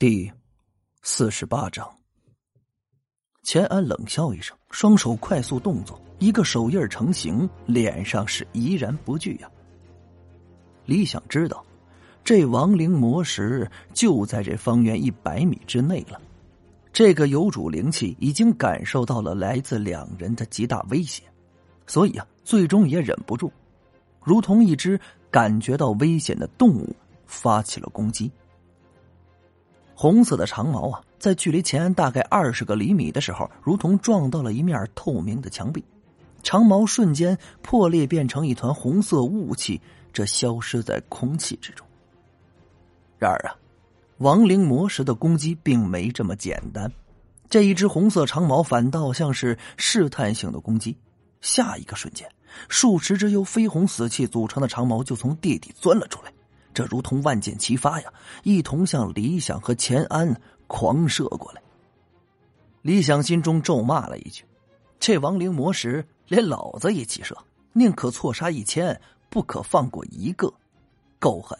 第四十八章，钱安冷笑一声，双手快速动作，一个手印成型，脸上是怡然不惧呀。李想知道，这亡灵魔石就在这方圆一百米之内了。这个有主灵气已经感受到了来自两人的极大威胁，所以啊，最终也忍不住，如同一只感觉到危险的动物，发起了攻击。红色的长矛啊，在距离钱安大概二十个厘米的时候，如同撞到了一面透明的墙壁，长矛瞬间破裂，变成一团红色雾气，这消失在空气之中。然而啊，亡灵魔石的攻击并没这么简单，这一只红色长矛反倒像是试探性的攻击，下一个瞬间，数十只由绯红死气组成的长矛就从地底钻了出来。这如同万箭齐发呀，一同向李想和钱安狂射过来。李想心中咒骂了一句：“这亡灵魔石连老子一起射，宁可错杀一千，不可放过一个，够狠。”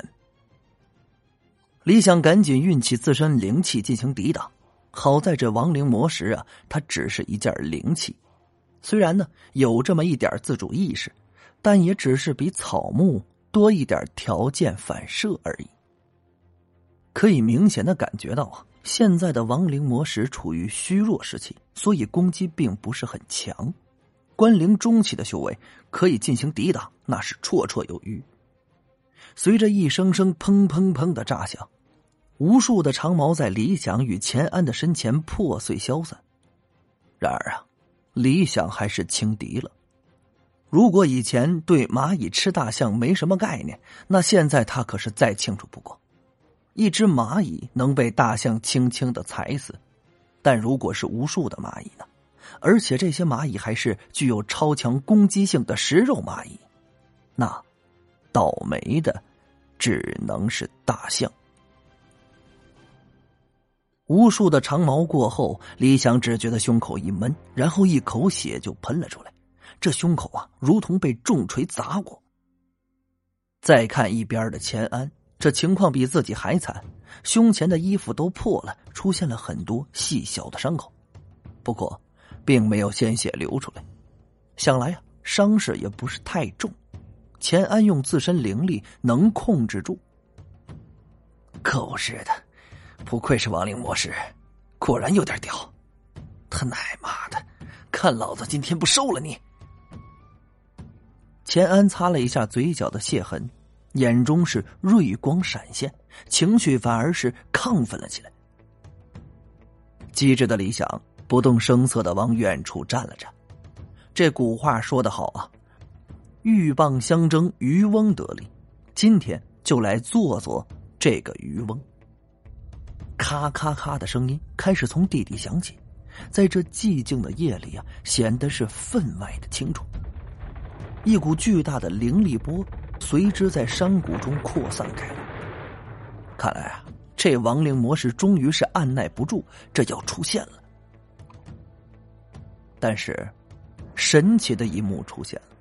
李想赶紧运起自身灵气进行抵挡。好在这亡灵魔石啊，它只是一件灵气，虽然呢有这么一点自主意识，但也只是比草木。多一点条件反射而已。可以明显的感觉到啊，现在的亡灵魔石处于虚弱时期，所以攻击并不是很强。关灵中期的修为可以进行抵挡，那是绰绰有余。随着一声声砰砰砰的炸响，无数的长矛在李想与钱安的身前破碎消散。然而啊，李想还是轻敌了。如果以前对蚂蚁吃大象没什么概念，那现在他可是再清楚不过。一只蚂蚁能被大象轻轻的踩死，但如果是无数的蚂蚁呢？而且这些蚂蚁还是具有超强攻击性的食肉蚂蚁，那倒霉的只能是大象。无数的长矛过后，李想只觉得胸口一闷，然后一口血就喷了出来。这胸口啊，如同被重锤砸过。再看一边的钱安，这情况比自己还惨，胸前的衣服都破了，出现了很多细小的伤口，不过并没有鲜血流出来，想来啊，伤势也不是太重。钱安用自身灵力能控制住。狗日的，不愧是亡灵魔师，果然有点屌！他奶妈的，看老子今天不收了你！钱安擦了一下嘴角的血痕，眼中是锐光闪现，情绪反而是亢奋了起来。机智的李想不动声色的往远处站了站。这古话说得好啊，“鹬蚌相争，渔翁得利。”今天就来做做这个渔翁。咔咔咔的声音开始从地底响起，在这寂静的夜里啊，显得是分外的清楚。一股巨大的灵力波随之在山谷中扩散开来。看来啊，这亡灵模式终于是按耐不住，这要出现了。但是，神奇的一幕出现了：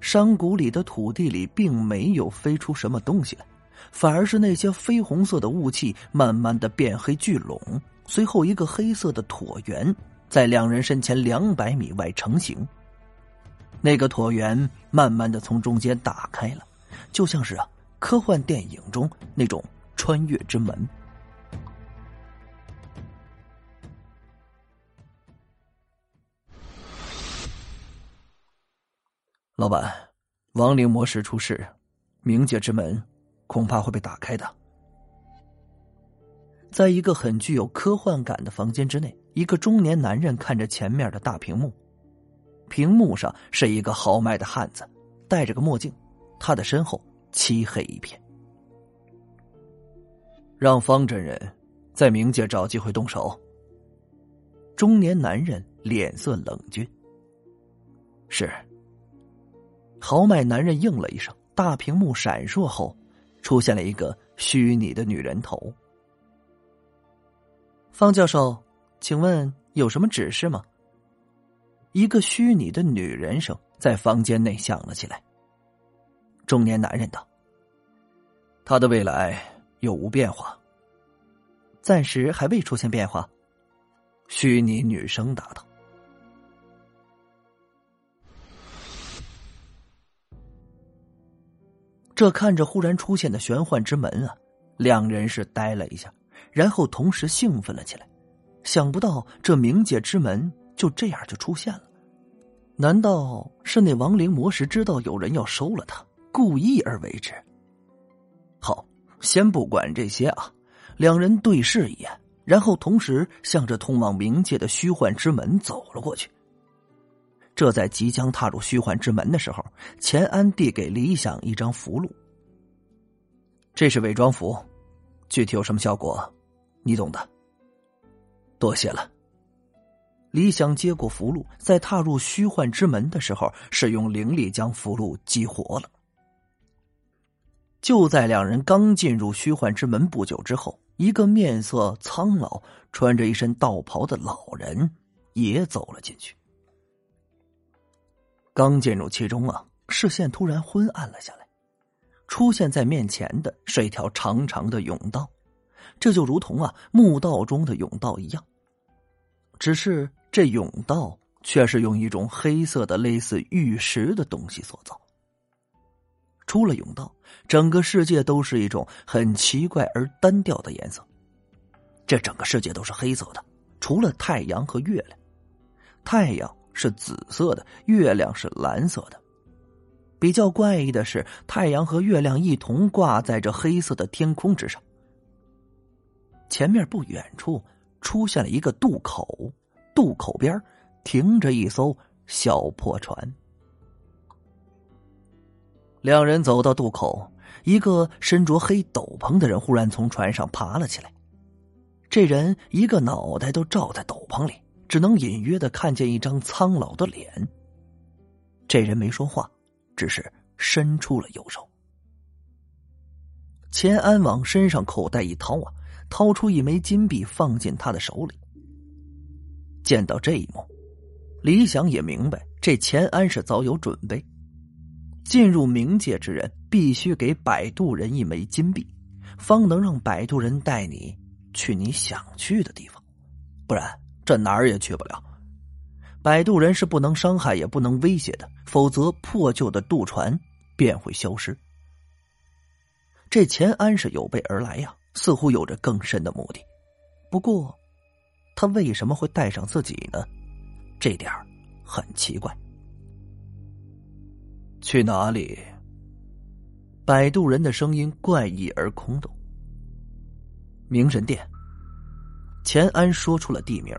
山谷里的土地里并没有飞出什么东西来，反而是那些绯红色的雾气慢慢的变黑聚拢，随后一个黑色的椭圆在两人身前两百米外成型。那个椭圆慢慢的从中间打开了，就像是啊科幻电影中那种穿越之门。老板，亡灵魔石出世，冥界之门恐怕会被打开的。在一个很具有科幻感的房间之内，一个中年男人看着前面的大屏幕。屏幕上是一个豪迈的汉子，戴着个墨镜，他的身后漆黑一片。让方真人在冥界找机会动手。中年男人脸色冷峻。是。豪迈男人应了一声，大屏幕闪烁后，出现了一个虚拟的女人头。方教授，请问有什么指示吗？一个虚拟的女人声在房间内响了起来。中年男人道：“他的未来有无变化？暂时还未出现变化。虚拟女生答道。这看着忽然出现的玄幻之门啊，两人是呆了一下，然后同时兴奋了起来。想不到这冥界之门就这样就出现了，难道是那亡灵魔石知道有人要收了他，故意而为之？好，先不管这些啊，两人对视一眼，然后同时向着通往冥界的虚幻之门走了过去。这在即将踏入虚幻之门的时候，钱安递给李想一张符箓。这是伪装符，具体有什么效果，你懂的。多谢了。李想接过符箓，在踏入虚幻之门的时候，使用灵力将符箓激活了。就在两人刚进入虚幻之门不久之后，一个面色苍老、穿着一身道袍的老人也走了进去。刚进入其中啊，视线突然昏暗了下来。出现在面前的是一条长长的甬道，这就如同啊墓道中的甬道一样。只是这甬道却是用一种黑色的类似玉石的东西所造。出了甬道，整个世界都是一种很奇怪而单调的颜色。这整个世界都是黑色的，除了太阳和月亮。太阳。是紫色的，月亮是蓝色的。比较怪异的是，太阳和月亮一同挂在这黑色的天空之上。前面不远处出现了一个渡口，渡口边停着一艘小破船。两人走到渡口，一个身着黑斗篷的人忽然从船上爬了起来。这人一个脑袋都罩在斗篷里。只能隐约的看见一张苍老的脸。这人没说话，只是伸出了右手。钱安往身上口袋一掏啊，掏出一枚金币放进他的手里。见到这一幕，李想也明白，这钱安是早有准备。进入冥界之人必须给摆渡人一枚金币，方能让摆渡人带你去你想去的地方，不然。这哪儿也去不了，摆渡人是不能伤害也不能威胁的，否则破旧的渡船便会消失。这钱安是有备而来呀，似乎有着更深的目的。不过，他为什么会带上自己呢？这点很奇怪。去哪里？摆渡人的声音怪异而空洞。明神殿。钱安说出了地名。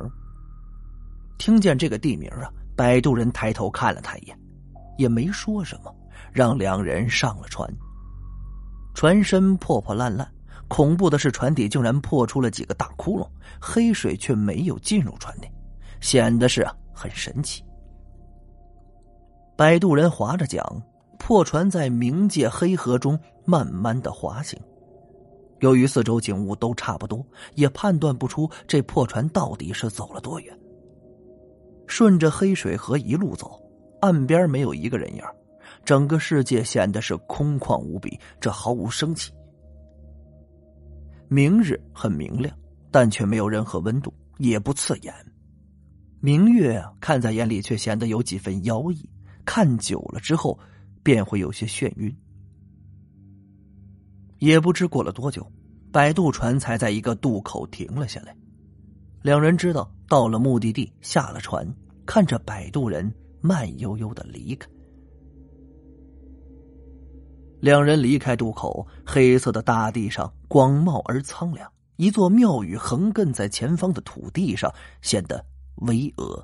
听见这个地名啊，摆渡人抬头看了他一眼，也没说什么，让两人上了船。船身破破烂烂，恐怖的是船底竟然破出了几个大窟窿，黑水却没有进入船内，显得是啊很神奇。摆渡人划着桨，破船在冥界黑河中慢慢的滑行。由于四周景物都差不多，也判断不出这破船到底是走了多远。顺着黑水河一路走，岸边没有一个人影，整个世界显得是空旷无比，这毫无生气。明日很明亮，但却没有任何温度，也不刺眼。明月看在眼里，却显得有几分妖异，看久了之后，便会有些眩晕。也不知过了多久，摆渡船才在一个渡口停了下来。两人知道到了目的地，下了船，看着摆渡人慢悠悠的离开。两人离开渡口，黑色的大地上广袤而苍凉，一座庙宇横亘在前方的土地上，显得巍峨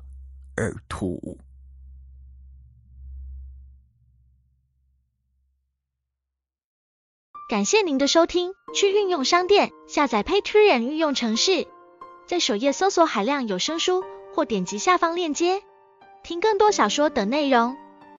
而突兀。感谢您的收听，去运用商店下载 Patreon 运用城市，在首页搜索海量有声书，或点击下方链接听更多小说等内容。